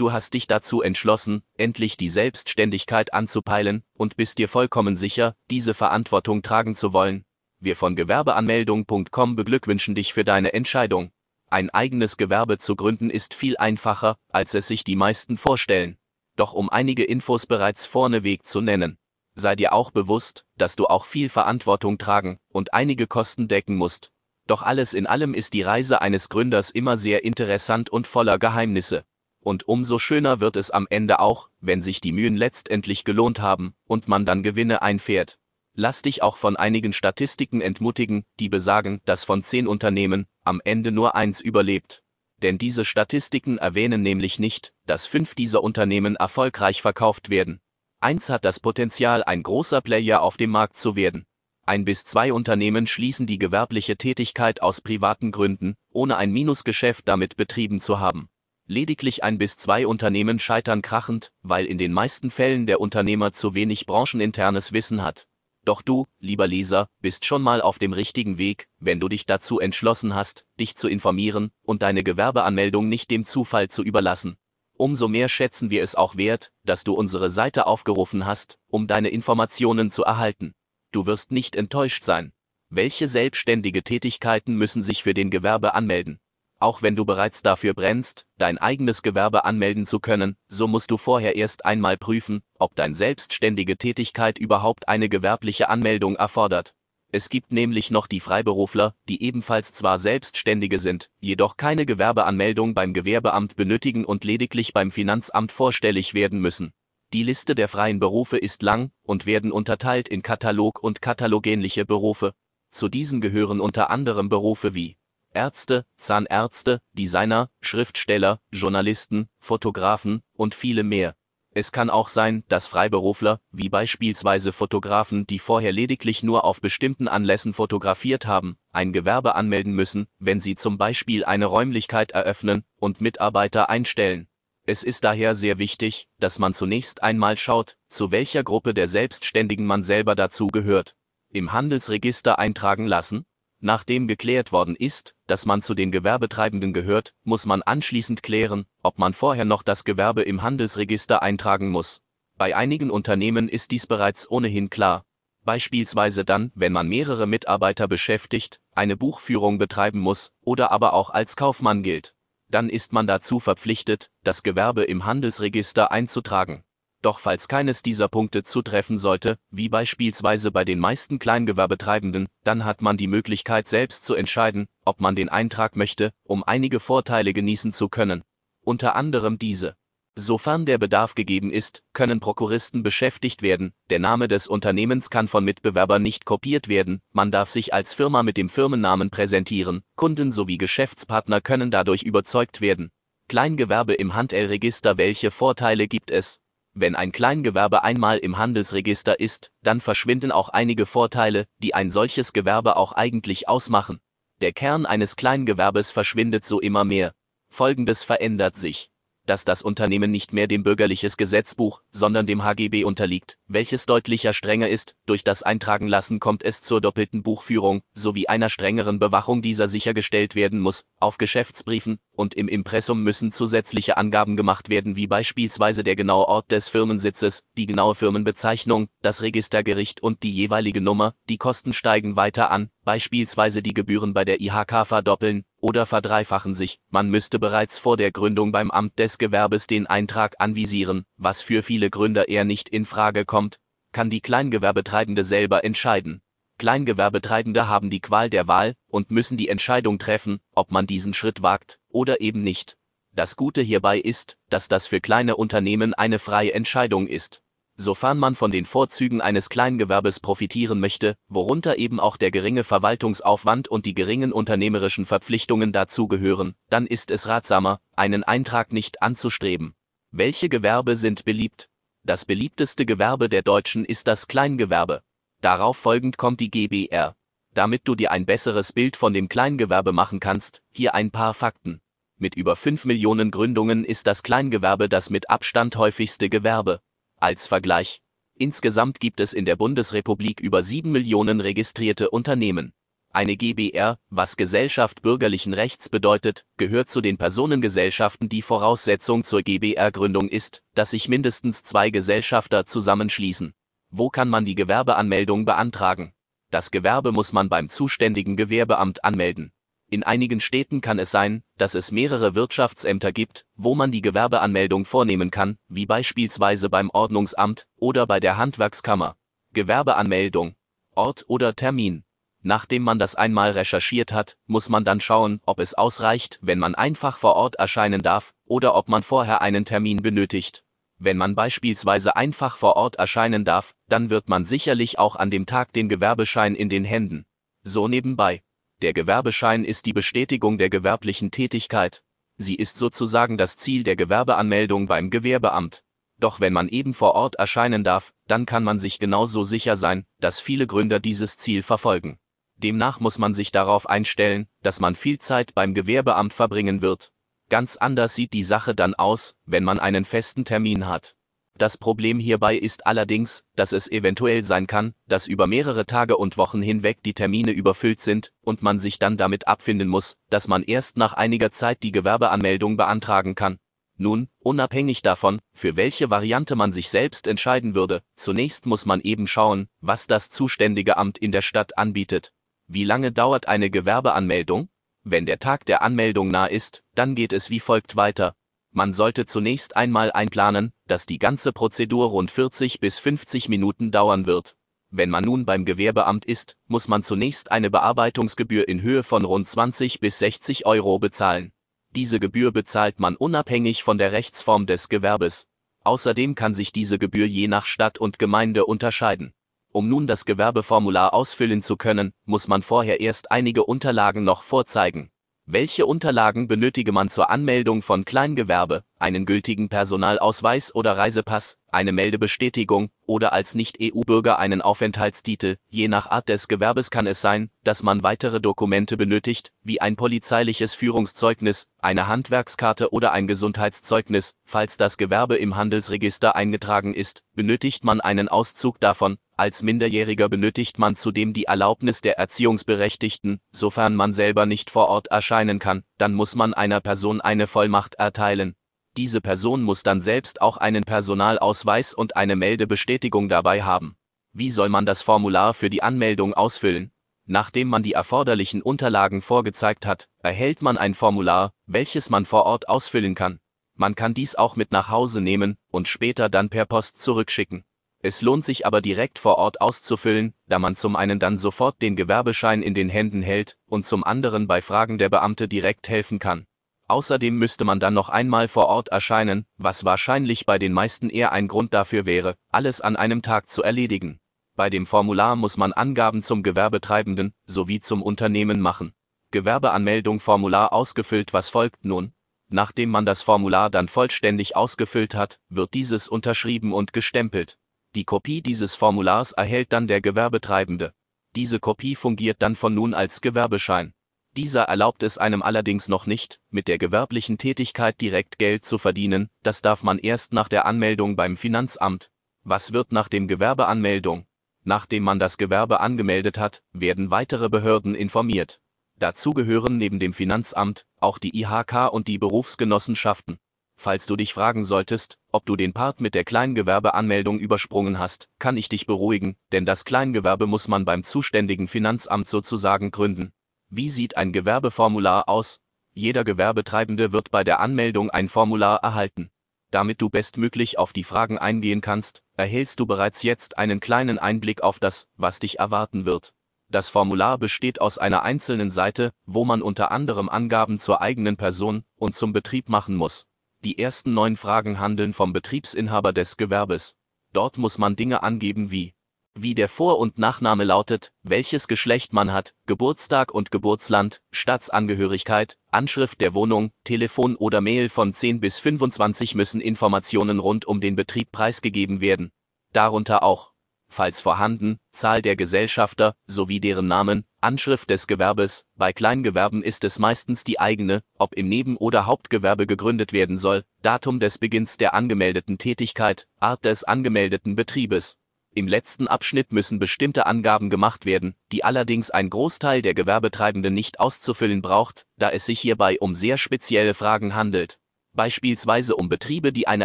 Du hast dich dazu entschlossen, endlich die Selbstständigkeit anzupeilen und bist dir vollkommen sicher, diese Verantwortung tragen zu wollen. Wir von Gewerbeanmeldung.com beglückwünschen dich für deine Entscheidung. Ein eigenes Gewerbe zu gründen ist viel einfacher, als es sich die meisten vorstellen. Doch um einige Infos bereits vorneweg zu nennen. Sei dir auch bewusst, dass du auch viel Verantwortung tragen und einige Kosten decken musst. Doch alles in allem ist die Reise eines Gründers immer sehr interessant und voller Geheimnisse. Und umso schöner wird es am Ende auch, wenn sich die Mühen letztendlich gelohnt haben und man dann Gewinne einfährt. Lass dich auch von einigen Statistiken entmutigen, die besagen, dass von zehn Unternehmen am Ende nur eins überlebt. Denn diese Statistiken erwähnen nämlich nicht, dass fünf dieser Unternehmen erfolgreich verkauft werden. Eins hat das Potenzial, ein großer Player auf dem Markt zu werden. Ein bis zwei Unternehmen schließen die gewerbliche Tätigkeit aus privaten Gründen, ohne ein Minusgeschäft damit betrieben zu haben. Lediglich ein bis zwei Unternehmen scheitern krachend, weil in den meisten Fällen der Unternehmer zu wenig brancheninternes Wissen hat. Doch du, lieber Leser, bist schon mal auf dem richtigen Weg, wenn du dich dazu entschlossen hast, dich zu informieren und deine Gewerbeanmeldung nicht dem Zufall zu überlassen. Umso mehr schätzen wir es auch wert, dass du unsere Seite aufgerufen hast, um deine Informationen zu erhalten. Du wirst nicht enttäuscht sein. Welche selbstständige Tätigkeiten müssen sich für den Gewerbe anmelden? Auch wenn du bereits dafür brennst, dein eigenes Gewerbe anmelden zu können, so musst du vorher erst einmal prüfen, ob deine selbstständige Tätigkeit überhaupt eine gewerbliche Anmeldung erfordert. Es gibt nämlich noch die Freiberufler, die ebenfalls zwar Selbstständige sind, jedoch keine Gewerbeanmeldung beim Gewerbeamt benötigen und lediglich beim Finanzamt vorstellig werden müssen. Die Liste der freien Berufe ist lang und werden unterteilt in Katalog und katalogähnliche Berufe. Zu diesen gehören unter anderem Berufe wie Ärzte, Zahnärzte, Designer, Schriftsteller, Journalisten, Fotografen und viele mehr. Es kann auch sein, dass Freiberufler, wie beispielsweise Fotografen, die vorher lediglich nur auf bestimmten Anlässen fotografiert haben, ein Gewerbe anmelden müssen, wenn sie zum Beispiel eine Räumlichkeit eröffnen und Mitarbeiter einstellen. Es ist daher sehr wichtig, dass man zunächst einmal schaut, zu welcher Gruppe der Selbstständigen man selber dazu gehört. Im Handelsregister eintragen lassen, Nachdem geklärt worden ist, dass man zu den Gewerbetreibenden gehört, muss man anschließend klären, ob man vorher noch das Gewerbe im Handelsregister eintragen muss. Bei einigen Unternehmen ist dies bereits ohnehin klar. Beispielsweise dann, wenn man mehrere Mitarbeiter beschäftigt, eine Buchführung betreiben muss oder aber auch als Kaufmann gilt. Dann ist man dazu verpflichtet, das Gewerbe im Handelsregister einzutragen. Doch falls keines dieser Punkte zutreffen sollte, wie beispielsweise bei den meisten Kleingewerbetreibenden, dann hat man die Möglichkeit selbst zu entscheiden, ob man den Eintrag möchte, um einige Vorteile genießen zu können. Unter anderem diese. Sofern der Bedarf gegeben ist, können Prokuristen beschäftigt werden, der Name des Unternehmens kann von Mitbewerbern nicht kopiert werden, man darf sich als Firma mit dem Firmennamen präsentieren, Kunden sowie Geschäftspartner können dadurch überzeugt werden. Kleingewerbe im Handelregister Welche Vorteile gibt es? Wenn ein Kleingewerbe einmal im Handelsregister ist, dann verschwinden auch einige Vorteile, die ein solches Gewerbe auch eigentlich ausmachen. Der Kern eines Kleingewerbes verschwindet so immer mehr. Folgendes verändert sich dass das Unternehmen nicht mehr dem bürgerliches Gesetzbuch, sondern dem HGB unterliegt, welches deutlicher strenger ist, durch das Eintragen lassen kommt es zur doppelten Buchführung, sowie einer strengeren Bewachung dieser sichergestellt werden muss, auf Geschäftsbriefen und im Impressum müssen zusätzliche Angaben gemacht werden wie beispielsweise der genaue Ort des Firmensitzes, die genaue Firmenbezeichnung, das Registergericht und die jeweilige Nummer, die Kosten steigen weiter an, beispielsweise die Gebühren bei der IHK verdoppeln oder verdreifachen sich, man müsste bereits vor der Gründung beim Amt des Gewerbes den Eintrag anvisieren, was für viele Gründer eher nicht in Frage kommt, kann die Kleingewerbetreibende selber entscheiden. Kleingewerbetreibende haben die Qual der Wahl und müssen die Entscheidung treffen, ob man diesen Schritt wagt oder eben nicht. Das Gute hierbei ist, dass das für kleine Unternehmen eine freie Entscheidung ist sofern man von den Vorzügen eines Kleingewerbes profitieren möchte, worunter eben auch der geringe Verwaltungsaufwand und die geringen unternehmerischen Verpflichtungen dazugehören, dann ist es ratsamer, einen Eintrag nicht anzustreben. Welche Gewerbe sind beliebt? Das beliebteste Gewerbe der Deutschen ist das Kleingewerbe. Darauf folgend kommt die GBR. Damit du dir ein besseres Bild von dem Kleingewerbe machen kannst, hier ein paar Fakten. Mit über 5 Millionen Gründungen ist das Kleingewerbe das mit Abstand häufigste Gewerbe. Als Vergleich. Insgesamt gibt es in der Bundesrepublik über 7 Millionen registrierte Unternehmen. Eine GBR, was Gesellschaft bürgerlichen Rechts bedeutet, gehört zu den Personengesellschaften, die Voraussetzung zur GBR-Gründung ist, dass sich mindestens zwei Gesellschafter zusammenschließen. Wo kann man die Gewerbeanmeldung beantragen? Das Gewerbe muss man beim zuständigen Gewerbeamt anmelden. In einigen Städten kann es sein, dass es mehrere Wirtschaftsämter gibt, wo man die Gewerbeanmeldung vornehmen kann, wie beispielsweise beim Ordnungsamt oder bei der Handwerkskammer. Gewerbeanmeldung. Ort oder Termin. Nachdem man das einmal recherchiert hat, muss man dann schauen, ob es ausreicht, wenn man einfach vor Ort erscheinen darf, oder ob man vorher einen Termin benötigt. Wenn man beispielsweise einfach vor Ort erscheinen darf, dann wird man sicherlich auch an dem Tag den Gewerbeschein in den Händen. So nebenbei. Der Gewerbeschein ist die Bestätigung der gewerblichen Tätigkeit. Sie ist sozusagen das Ziel der Gewerbeanmeldung beim Gewerbeamt. Doch wenn man eben vor Ort erscheinen darf, dann kann man sich genauso sicher sein, dass viele Gründer dieses Ziel verfolgen. Demnach muss man sich darauf einstellen, dass man viel Zeit beim Gewerbeamt verbringen wird, Ganz anders sieht die Sache dann aus, wenn man einen festen Termin hat. Das Problem hierbei ist allerdings, dass es eventuell sein kann, dass über mehrere Tage und Wochen hinweg die Termine überfüllt sind und man sich dann damit abfinden muss, dass man erst nach einiger Zeit die Gewerbeanmeldung beantragen kann. Nun, unabhängig davon, für welche Variante man sich selbst entscheiden würde, zunächst muss man eben schauen, was das zuständige Amt in der Stadt anbietet. Wie lange dauert eine Gewerbeanmeldung? Wenn der Tag der Anmeldung nah ist, dann geht es wie folgt weiter. Man sollte zunächst einmal einplanen, dass die ganze Prozedur rund 40 bis 50 Minuten dauern wird. Wenn man nun beim Gewerbeamt ist, muss man zunächst eine Bearbeitungsgebühr in Höhe von rund 20 bis 60 Euro bezahlen. Diese Gebühr bezahlt man unabhängig von der Rechtsform des Gewerbes. Außerdem kann sich diese Gebühr je nach Stadt und Gemeinde unterscheiden. Um nun das Gewerbeformular ausfüllen zu können, muss man vorher erst einige Unterlagen noch vorzeigen. Welche Unterlagen benötige man zur Anmeldung von Kleingewerbe, einen gültigen Personalausweis oder Reisepass, eine Meldebestätigung oder als Nicht-EU-Bürger einen Aufenthaltstitel? Je nach Art des Gewerbes kann es sein, dass man weitere Dokumente benötigt, wie ein polizeiliches Führungszeugnis, eine Handwerkskarte oder ein Gesundheitszeugnis. Falls das Gewerbe im Handelsregister eingetragen ist, benötigt man einen Auszug davon, als Minderjähriger benötigt man zudem die Erlaubnis der Erziehungsberechtigten, sofern man selber nicht vor Ort erscheinen kann, dann muss man einer Person eine Vollmacht erteilen. Diese Person muss dann selbst auch einen Personalausweis und eine Meldebestätigung dabei haben. Wie soll man das Formular für die Anmeldung ausfüllen? Nachdem man die erforderlichen Unterlagen vorgezeigt hat, erhält man ein Formular, welches man vor Ort ausfüllen kann. Man kann dies auch mit nach Hause nehmen und später dann per Post zurückschicken. Es lohnt sich aber direkt vor Ort auszufüllen, da man zum einen dann sofort den Gewerbeschein in den Händen hält und zum anderen bei Fragen der Beamte direkt helfen kann. Außerdem müsste man dann noch einmal vor Ort erscheinen, was wahrscheinlich bei den meisten eher ein Grund dafür wäre, alles an einem Tag zu erledigen. Bei dem Formular muss man Angaben zum Gewerbetreibenden sowie zum Unternehmen machen. Gewerbeanmeldung Formular ausgefüllt Was folgt nun? Nachdem man das Formular dann vollständig ausgefüllt hat, wird dieses unterschrieben und gestempelt. Die Kopie dieses Formulars erhält dann der Gewerbetreibende. Diese Kopie fungiert dann von nun als Gewerbeschein. Dieser erlaubt es einem allerdings noch nicht, mit der gewerblichen Tätigkeit direkt Geld zu verdienen, das darf man erst nach der Anmeldung beim Finanzamt. Was wird nach dem Gewerbeanmeldung? Nachdem man das Gewerbe angemeldet hat, werden weitere Behörden informiert. Dazu gehören neben dem Finanzamt auch die IHK und die Berufsgenossenschaften. Falls du dich fragen solltest, ob du den Part mit der Kleingewerbeanmeldung übersprungen hast, kann ich dich beruhigen, denn das Kleingewerbe muss man beim zuständigen Finanzamt sozusagen gründen. Wie sieht ein Gewerbeformular aus? Jeder Gewerbetreibende wird bei der Anmeldung ein Formular erhalten. Damit du bestmöglich auf die Fragen eingehen kannst, erhältst du bereits jetzt einen kleinen Einblick auf das, was dich erwarten wird. Das Formular besteht aus einer einzelnen Seite, wo man unter anderem Angaben zur eigenen Person und zum Betrieb machen muss. Die ersten neun Fragen handeln vom Betriebsinhaber des Gewerbes. Dort muss man Dinge angeben wie wie der Vor- und Nachname lautet, welches Geschlecht man hat, Geburtstag und Geburtsland, Staatsangehörigkeit, Anschrift der Wohnung, Telefon oder Mail von 10 bis 25 müssen Informationen rund um den Betrieb preisgegeben werden. Darunter auch falls vorhanden, Zahl der Gesellschafter sowie deren Namen, Anschrift des Gewerbes, bei Kleingewerben ist es meistens die eigene, ob im Neben- oder Hauptgewerbe gegründet werden soll, Datum des Beginns der angemeldeten Tätigkeit, Art des angemeldeten Betriebes. Im letzten Abschnitt müssen bestimmte Angaben gemacht werden, die allerdings ein Großteil der Gewerbetreibenden nicht auszufüllen braucht, da es sich hierbei um sehr spezielle Fragen handelt beispielsweise um Betriebe, die eine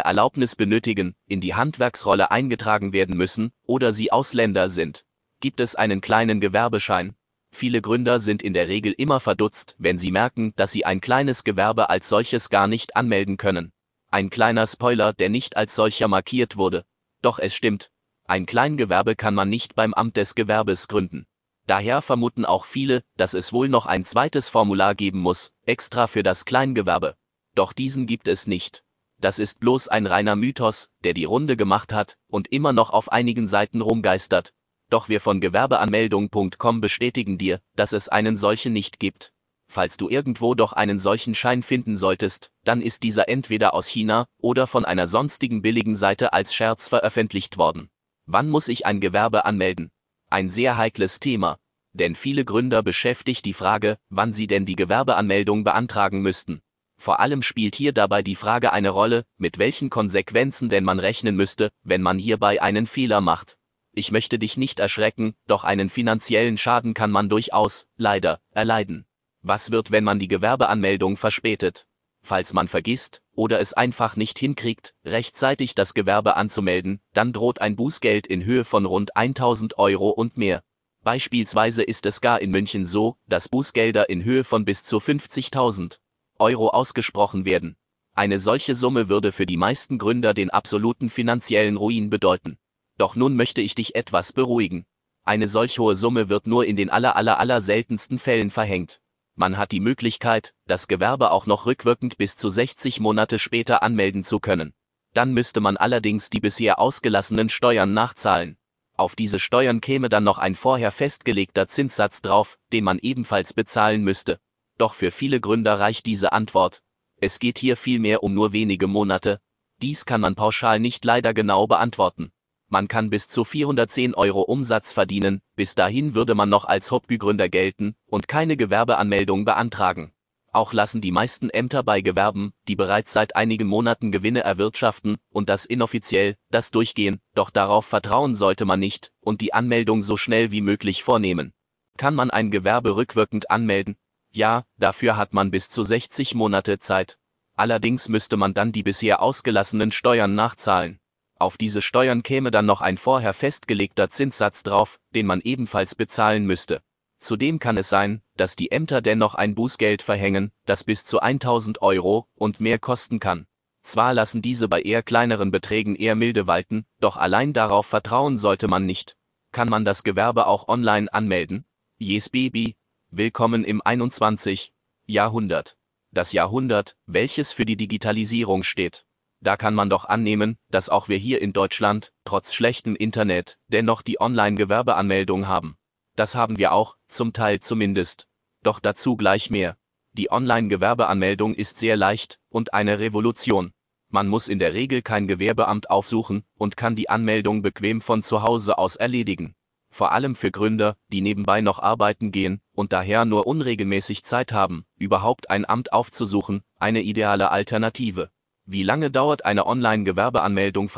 Erlaubnis benötigen, in die Handwerksrolle eingetragen werden müssen oder sie Ausländer sind. Gibt es einen kleinen Gewerbeschein? Viele Gründer sind in der Regel immer verdutzt, wenn sie merken, dass sie ein kleines Gewerbe als solches gar nicht anmelden können. Ein kleiner Spoiler, der nicht als solcher markiert wurde. Doch es stimmt. Ein Kleingewerbe kann man nicht beim Amt des Gewerbes gründen. Daher vermuten auch viele, dass es wohl noch ein zweites Formular geben muss, extra für das Kleingewerbe. Doch diesen gibt es nicht. Das ist bloß ein reiner Mythos, der die Runde gemacht hat und immer noch auf einigen Seiten rumgeistert. Doch wir von Gewerbeanmeldung.com bestätigen dir, dass es einen solchen nicht gibt. Falls du irgendwo doch einen solchen Schein finden solltest, dann ist dieser entweder aus China oder von einer sonstigen billigen Seite als Scherz veröffentlicht worden. Wann muss ich ein Gewerbe anmelden? Ein sehr heikles Thema. Denn viele Gründer beschäftigt die Frage, wann sie denn die Gewerbeanmeldung beantragen müssten. Vor allem spielt hier dabei die Frage eine Rolle, mit welchen Konsequenzen denn man rechnen müsste, wenn man hierbei einen Fehler macht. Ich möchte dich nicht erschrecken, doch einen finanziellen Schaden kann man durchaus, leider, erleiden. Was wird, wenn man die Gewerbeanmeldung verspätet? Falls man vergisst oder es einfach nicht hinkriegt, rechtzeitig das Gewerbe anzumelden, dann droht ein Bußgeld in Höhe von rund 1000 Euro und mehr. Beispielsweise ist es gar in München so, dass Bußgelder in Höhe von bis zu 50.000 Euro ausgesprochen werden. Eine solche Summe würde für die meisten Gründer den absoluten finanziellen Ruin bedeuten. Doch nun möchte ich dich etwas beruhigen. Eine solch hohe Summe wird nur in den aller aller aller seltensten Fällen verhängt. Man hat die Möglichkeit, das Gewerbe auch noch rückwirkend bis zu 60 Monate später anmelden zu können. Dann müsste man allerdings die bisher ausgelassenen Steuern nachzahlen. Auf diese Steuern käme dann noch ein vorher festgelegter Zinssatz drauf, den man ebenfalls bezahlen müsste. Doch für viele Gründer reicht diese Antwort. Es geht hier vielmehr um nur wenige Monate. Dies kann man pauschal nicht leider genau beantworten. Man kann bis zu 410 Euro Umsatz verdienen, bis dahin würde man noch als Hobbygründer gelten und keine Gewerbeanmeldung beantragen. Auch lassen die meisten Ämter bei Gewerben, die bereits seit einigen Monaten Gewinne erwirtschaften, und das inoffiziell, das durchgehen, doch darauf vertrauen sollte man nicht und die Anmeldung so schnell wie möglich vornehmen. Kann man ein Gewerbe rückwirkend anmelden, ja, dafür hat man bis zu 60 Monate Zeit. Allerdings müsste man dann die bisher ausgelassenen Steuern nachzahlen. Auf diese Steuern käme dann noch ein vorher festgelegter Zinssatz drauf, den man ebenfalls bezahlen müsste. Zudem kann es sein, dass die Ämter dennoch ein Bußgeld verhängen, das bis zu 1000 Euro und mehr kosten kann. Zwar lassen diese bei eher kleineren Beträgen eher milde walten, doch allein darauf vertrauen sollte man nicht. Kann man das Gewerbe auch online anmelden? Yes Baby, Willkommen im 21. Jahrhundert. Das Jahrhundert, welches für die Digitalisierung steht. Da kann man doch annehmen, dass auch wir hier in Deutschland, trotz schlechtem Internet, dennoch die Online-Gewerbeanmeldung haben. Das haben wir auch, zum Teil zumindest. Doch dazu gleich mehr. Die Online-Gewerbeanmeldung ist sehr leicht und eine Revolution. Man muss in der Regel kein Gewerbeamt aufsuchen und kann die Anmeldung bequem von zu Hause aus erledigen vor allem für Gründer, die nebenbei noch arbeiten gehen und daher nur unregelmäßig Zeit haben, überhaupt ein Amt aufzusuchen, eine ideale Alternative. Wie lange dauert eine Online-Gewerbeanmeldung?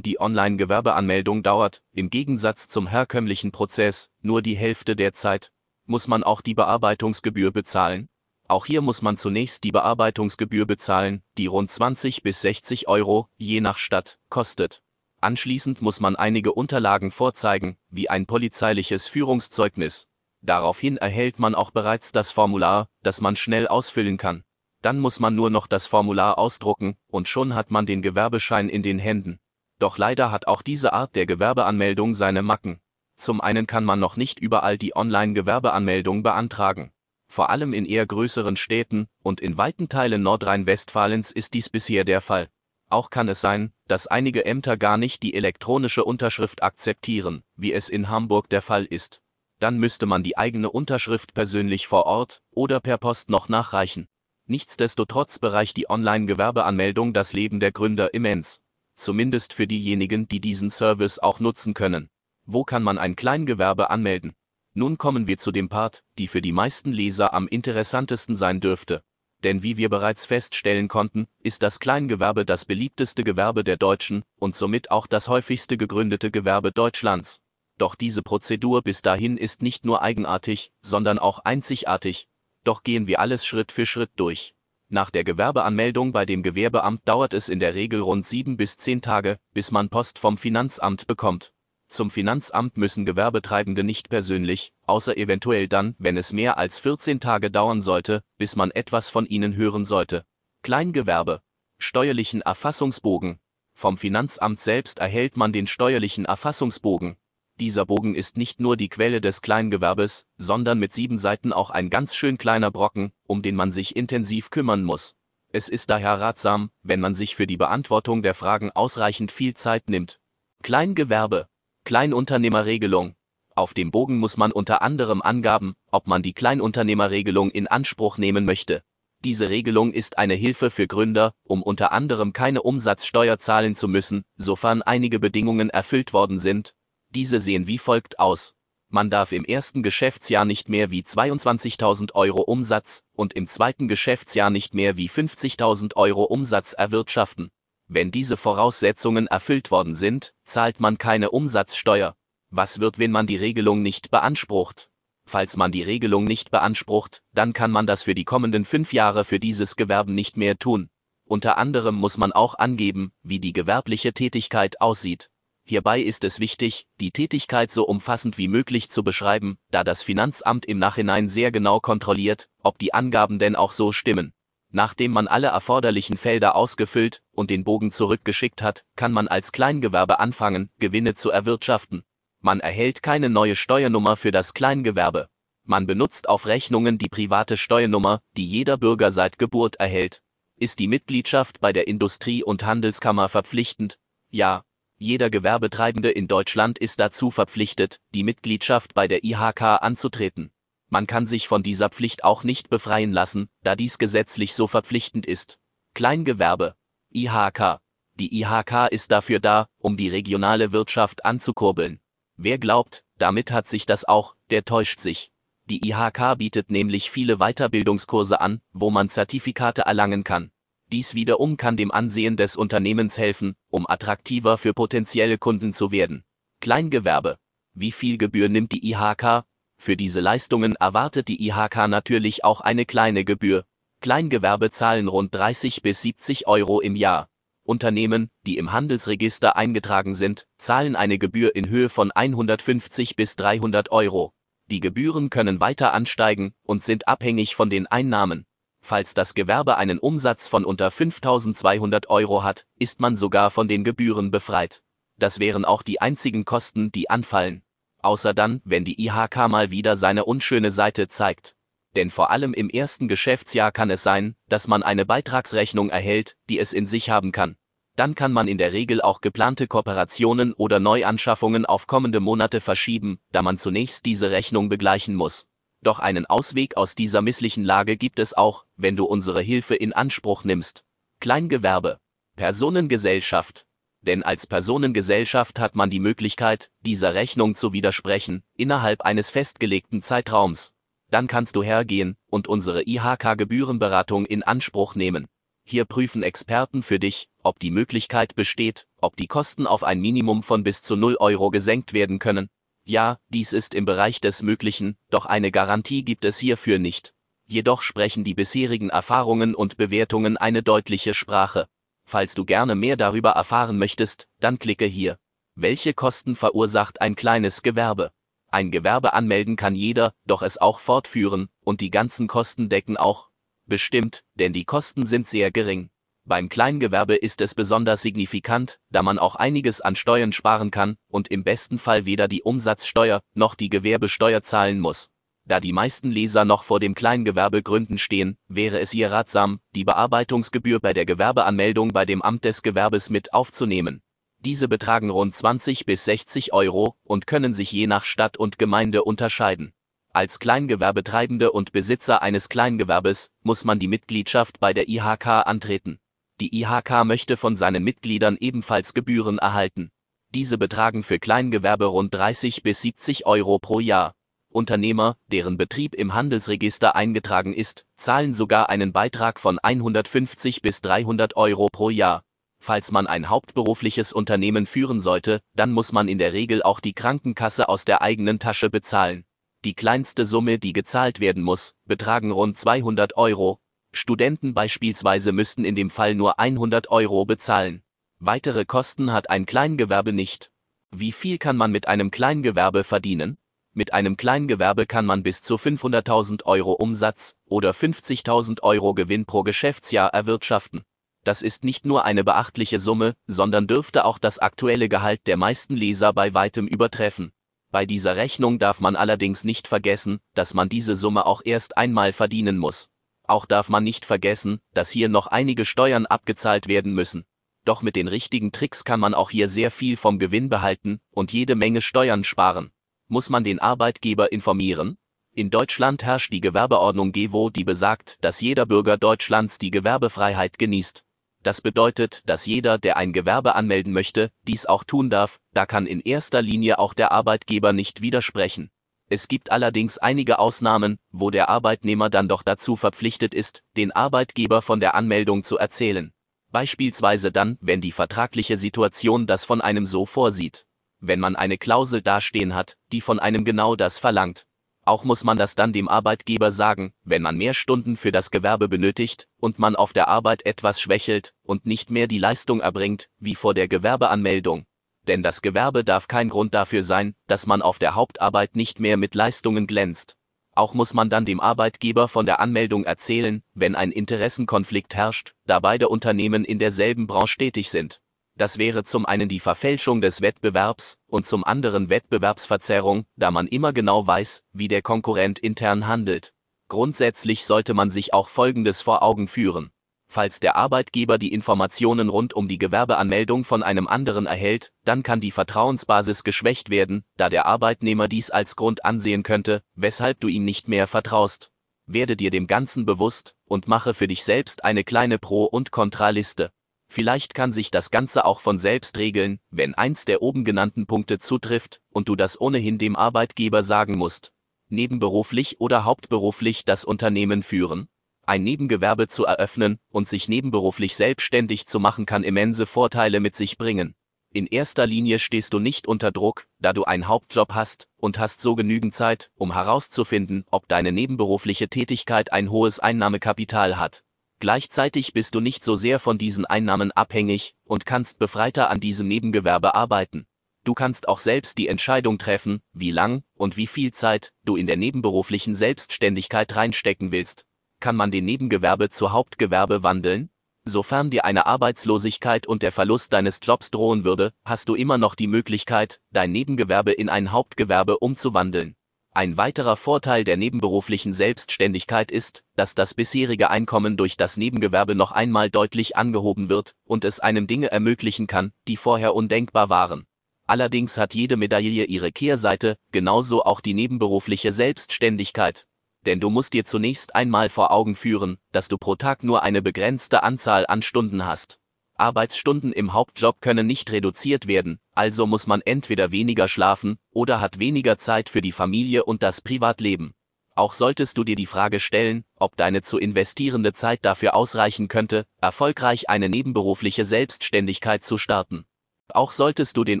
Die Online-Gewerbeanmeldung dauert, im Gegensatz zum herkömmlichen Prozess, nur die Hälfte der Zeit. Muss man auch die Bearbeitungsgebühr bezahlen? Auch hier muss man zunächst die Bearbeitungsgebühr bezahlen, die rund 20 bis 60 Euro, je nach Stadt, kostet. Anschließend muss man einige Unterlagen vorzeigen, wie ein polizeiliches Führungszeugnis. Daraufhin erhält man auch bereits das Formular, das man schnell ausfüllen kann. Dann muss man nur noch das Formular ausdrucken, und schon hat man den Gewerbeschein in den Händen. Doch leider hat auch diese Art der Gewerbeanmeldung seine Macken. Zum einen kann man noch nicht überall die Online-Gewerbeanmeldung beantragen. Vor allem in eher größeren Städten und in weiten Teilen Nordrhein-Westfalens ist dies bisher der Fall. Auch kann es sein, dass einige Ämter gar nicht die elektronische Unterschrift akzeptieren, wie es in Hamburg der Fall ist. Dann müsste man die eigene Unterschrift persönlich vor Ort oder per Post noch nachreichen. Nichtsdestotrotz bereicht die Online-Gewerbeanmeldung das Leben der Gründer immens. Zumindest für diejenigen, die diesen Service auch nutzen können. Wo kann man ein Kleingewerbe anmelden? Nun kommen wir zu dem Part, die für die meisten Leser am interessantesten sein dürfte. Denn wie wir bereits feststellen konnten, ist das Kleingewerbe das beliebteste Gewerbe der Deutschen und somit auch das häufigste gegründete Gewerbe Deutschlands. Doch diese Prozedur bis dahin ist nicht nur eigenartig, sondern auch einzigartig. Doch gehen wir alles Schritt für Schritt durch. Nach der Gewerbeanmeldung bei dem Gewerbeamt dauert es in der Regel rund sieben bis zehn Tage, bis man Post vom Finanzamt bekommt. Zum Finanzamt müssen Gewerbetreibende nicht persönlich, außer eventuell dann, wenn es mehr als 14 Tage dauern sollte, bis man etwas von ihnen hören sollte. Kleingewerbe. Steuerlichen Erfassungsbogen. Vom Finanzamt selbst erhält man den steuerlichen Erfassungsbogen. Dieser Bogen ist nicht nur die Quelle des Kleingewerbes, sondern mit sieben Seiten auch ein ganz schön kleiner Brocken, um den man sich intensiv kümmern muss. Es ist daher ratsam, wenn man sich für die Beantwortung der Fragen ausreichend viel Zeit nimmt. Kleingewerbe. Kleinunternehmerregelung. Auf dem Bogen muss man unter anderem angaben, ob man die Kleinunternehmerregelung in Anspruch nehmen möchte. Diese Regelung ist eine Hilfe für Gründer, um unter anderem keine Umsatzsteuer zahlen zu müssen, sofern einige Bedingungen erfüllt worden sind, diese sehen wie folgt aus. Man darf im ersten Geschäftsjahr nicht mehr wie 22.000 Euro Umsatz und im zweiten Geschäftsjahr nicht mehr wie 50.000 Euro Umsatz erwirtschaften. Wenn diese Voraussetzungen erfüllt worden sind, zahlt man keine Umsatzsteuer. Was wird, wenn man die Regelung nicht beansprucht? Falls man die Regelung nicht beansprucht, dann kann man das für die kommenden fünf Jahre für dieses Gewerben nicht mehr tun. Unter anderem muss man auch angeben, wie die gewerbliche Tätigkeit aussieht. Hierbei ist es wichtig, die Tätigkeit so umfassend wie möglich zu beschreiben, da das Finanzamt im Nachhinein sehr genau kontrolliert, ob die Angaben denn auch so stimmen. Nachdem man alle erforderlichen Felder ausgefüllt und den Bogen zurückgeschickt hat, kann man als Kleingewerbe anfangen, Gewinne zu erwirtschaften. Man erhält keine neue Steuernummer für das Kleingewerbe. Man benutzt auf Rechnungen die private Steuernummer, die jeder Bürger seit Geburt erhält. Ist die Mitgliedschaft bei der Industrie- und Handelskammer verpflichtend? Ja, jeder Gewerbetreibende in Deutschland ist dazu verpflichtet, die Mitgliedschaft bei der IHK anzutreten. Man kann sich von dieser Pflicht auch nicht befreien lassen, da dies gesetzlich so verpflichtend ist. Kleingewerbe. IHK. Die IHK ist dafür da, um die regionale Wirtschaft anzukurbeln. Wer glaubt, damit hat sich das auch, der täuscht sich. Die IHK bietet nämlich viele Weiterbildungskurse an, wo man Zertifikate erlangen kann. Dies wiederum kann dem Ansehen des Unternehmens helfen, um attraktiver für potenzielle Kunden zu werden. Kleingewerbe. Wie viel Gebühr nimmt die IHK? Für diese Leistungen erwartet die IHK natürlich auch eine kleine Gebühr. Kleingewerbe zahlen rund 30 bis 70 Euro im Jahr. Unternehmen, die im Handelsregister eingetragen sind, zahlen eine Gebühr in Höhe von 150 bis 300 Euro. Die Gebühren können weiter ansteigen und sind abhängig von den Einnahmen. Falls das Gewerbe einen Umsatz von unter 5200 Euro hat, ist man sogar von den Gebühren befreit. Das wären auch die einzigen Kosten, die anfallen. Außer dann, wenn die IHK mal wieder seine unschöne Seite zeigt. Denn vor allem im ersten Geschäftsjahr kann es sein, dass man eine Beitragsrechnung erhält, die es in sich haben kann. Dann kann man in der Regel auch geplante Kooperationen oder Neuanschaffungen auf kommende Monate verschieben, da man zunächst diese Rechnung begleichen muss. Doch einen Ausweg aus dieser misslichen Lage gibt es auch, wenn du unsere Hilfe in Anspruch nimmst. Kleingewerbe. Personengesellschaft. Denn als Personengesellschaft hat man die Möglichkeit, dieser Rechnung zu widersprechen, innerhalb eines festgelegten Zeitraums. Dann kannst du hergehen und unsere IHK-Gebührenberatung in Anspruch nehmen. Hier prüfen Experten für dich, ob die Möglichkeit besteht, ob die Kosten auf ein Minimum von bis zu 0 Euro gesenkt werden können, ja, dies ist im Bereich des Möglichen, doch eine Garantie gibt es hierfür nicht. Jedoch sprechen die bisherigen Erfahrungen und Bewertungen eine deutliche Sprache. Falls du gerne mehr darüber erfahren möchtest, dann klicke hier. Welche Kosten verursacht ein kleines Gewerbe? Ein Gewerbe anmelden kann jeder, doch es auch fortführen, und die ganzen Kosten decken auch. Bestimmt, denn die Kosten sind sehr gering. Beim Kleingewerbe ist es besonders signifikant, da man auch einiges an Steuern sparen kann und im besten Fall weder die Umsatzsteuer noch die Gewerbesteuer zahlen muss. Da die meisten Leser noch vor dem Kleingewerbegründen stehen, wäre es hier ratsam, die Bearbeitungsgebühr bei der Gewerbeanmeldung bei dem Amt des Gewerbes mit aufzunehmen. Diese betragen rund 20 bis 60 Euro und können sich je nach Stadt und Gemeinde unterscheiden. Als Kleingewerbetreibende und Besitzer eines Kleingewerbes muss man die Mitgliedschaft bei der IHK antreten. Die IHK möchte von seinen Mitgliedern ebenfalls Gebühren erhalten. Diese betragen für Kleingewerbe rund 30 bis 70 Euro pro Jahr. Unternehmer, deren Betrieb im Handelsregister eingetragen ist, zahlen sogar einen Beitrag von 150 bis 300 Euro pro Jahr. Falls man ein hauptberufliches Unternehmen führen sollte, dann muss man in der Regel auch die Krankenkasse aus der eigenen Tasche bezahlen. Die kleinste Summe, die gezahlt werden muss, betragen rund 200 Euro. Studenten beispielsweise müssten in dem Fall nur 100 Euro bezahlen. Weitere Kosten hat ein Kleingewerbe nicht. Wie viel kann man mit einem Kleingewerbe verdienen? Mit einem Kleingewerbe kann man bis zu 500.000 Euro Umsatz oder 50.000 Euro Gewinn pro Geschäftsjahr erwirtschaften. Das ist nicht nur eine beachtliche Summe, sondern dürfte auch das aktuelle Gehalt der meisten Leser bei weitem übertreffen. Bei dieser Rechnung darf man allerdings nicht vergessen, dass man diese Summe auch erst einmal verdienen muss. Auch darf man nicht vergessen, dass hier noch einige Steuern abgezahlt werden müssen. Doch mit den richtigen Tricks kann man auch hier sehr viel vom Gewinn behalten und jede Menge Steuern sparen. Muss man den Arbeitgeber informieren? In Deutschland herrscht die Gewerbeordnung GEWO, die besagt, dass jeder Bürger Deutschlands die Gewerbefreiheit genießt. Das bedeutet, dass jeder, der ein Gewerbe anmelden möchte, dies auch tun darf, da kann in erster Linie auch der Arbeitgeber nicht widersprechen. Es gibt allerdings einige Ausnahmen, wo der Arbeitnehmer dann doch dazu verpflichtet ist, den Arbeitgeber von der Anmeldung zu erzählen. Beispielsweise dann, wenn die vertragliche Situation das von einem so vorsieht. Wenn man eine Klausel dastehen hat, die von einem genau das verlangt. Auch muss man das dann dem Arbeitgeber sagen, wenn man mehr Stunden für das Gewerbe benötigt und man auf der Arbeit etwas schwächelt und nicht mehr die Leistung erbringt, wie vor der Gewerbeanmeldung. Denn das Gewerbe darf kein Grund dafür sein, dass man auf der Hauptarbeit nicht mehr mit Leistungen glänzt. Auch muss man dann dem Arbeitgeber von der Anmeldung erzählen, wenn ein Interessenkonflikt herrscht, da beide Unternehmen in derselben Branche tätig sind. Das wäre zum einen die Verfälschung des Wettbewerbs und zum anderen Wettbewerbsverzerrung, da man immer genau weiß, wie der Konkurrent intern handelt. Grundsätzlich sollte man sich auch Folgendes vor Augen führen. Falls der Arbeitgeber die Informationen rund um die Gewerbeanmeldung von einem anderen erhält, dann kann die Vertrauensbasis geschwächt werden, da der Arbeitnehmer dies als Grund ansehen könnte, weshalb du ihm nicht mehr vertraust. Werde dir dem Ganzen bewusst und mache für dich selbst eine kleine Pro- und Kontraliste. Vielleicht kann sich das Ganze auch von selbst regeln, wenn eins der oben genannten Punkte zutrifft und du das ohnehin dem Arbeitgeber sagen musst. Nebenberuflich oder hauptberuflich das Unternehmen führen. Ein Nebengewerbe zu eröffnen und sich nebenberuflich selbstständig zu machen kann immense Vorteile mit sich bringen. In erster Linie stehst du nicht unter Druck, da du einen Hauptjob hast und hast so genügend Zeit, um herauszufinden, ob deine nebenberufliche Tätigkeit ein hohes Einnahmekapital hat. Gleichzeitig bist du nicht so sehr von diesen Einnahmen abhängig und kannst befreiter an diesem Nebengewerbe arbeiten. Du kannst auch selbst die Entscheidung treffen, wie lang und wie viel Zeit du in der nebenberuflichen Selbstständigkeit reinstecken willst. Kann man den Nebengewerbe zu Hauptgewerbe wandeln? Sofern dir eine Arbeitslosigkeit und der Verlust deines Jobs drohen würde, hast du immer noch die Möglichkeit, dein Nebengewerbe in ein Hauptgewerbe umzuwandeln. Ein weiterer Vorteil der nebenberuflichen Selbstständigkeit ist, dass das bisherige Einkommen durch das Nebengewerbe noch einmal deutlich angehoben wird und es einem Dinge ermöglichen kann, die vorher undenkbar waren. Allerdings hat jede Medaille ihre Kehrseite, genauso auch die nebenberufliche Selbstständigkeit. Denn du musst dir zunächst einmal vor Augen führen, dass du pro Tag nur eine begrenzte Anzahl an Stunden hast. Arbeitsstunden im Hauptjob können nicht reduziert werden, also muss man entweder weniger schlafen oder hat weniger Zeit für die Familie und das Privatleben. Auch solltest du dir die Frage stellen, ob deine zu investierende Zeit dafür ausreichen könnte, erfolgreich eine nebenberufliche Selbstständigkeit zu starten. Auch solltest du den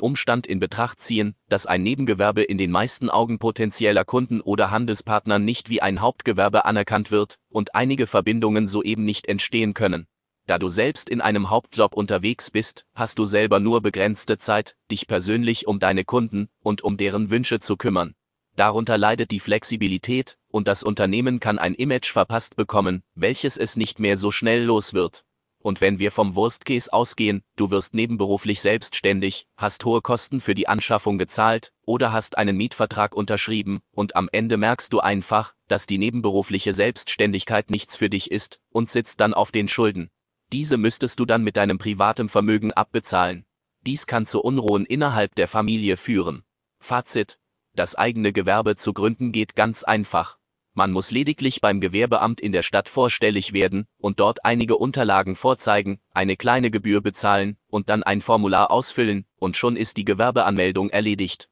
Umstand in Betracht ziehen, dass ein Nebengewerbe in den meisten Augen potenzieller Kunden oder Handelspartnern nicht wie ein Hauptgewerbe anerkannt wird und einige Verbindungen soeben nicht entstehen können. Da du selbst in einem Hauptjob unterwegs bist, hast du selber nur begrenzte Zeit, dich persönlich um deine Kunden und um deren Wünsche zu kümmern. Darunter leidet die Flexibilität, und das Unternehmen kann ein Image verpasst bekommen, welches es nicht mehr so schnell los wird. Und wenn wir vom Worst Case ausgehen, du wirst nebenberuflich selbstständig, hast hohe Kosten für die Anschaffung gezahlt oder hast einen Mietvertrag unterschrieben und am Ende merkst du einfach, dass die nebenberufliche Selbstständigkeit nichts für dich ist und sitzt dann auf den Schulden. Diese müsstest du dann mit deinem privaten Vermögen abbezahlen. Dies kann zu Unruhen innerhalb der Familie führen. Fazit. Das eigene Gewerbe zu gründen geht ganz einfach. Man muss lediglich beim Gewerbeamt in der Stadt vorstellig werden und dort einige Unterlagen vorzeigen, eine kleine Gebühr bezahlen und dann ein Formular ausfüllen, und schon ist die Gewerbeanmeldung erledigt.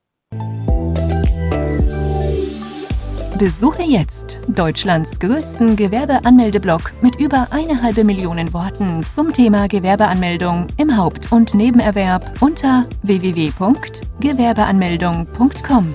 Besuche jetzt Deutschlands größten Gewerbeanmeldeblock mit über eine halbe Million Worten zum Thema Gewerbeanmeldung im Haupt- und Nebenerwerb unter www.gewerbeanmeldung.com.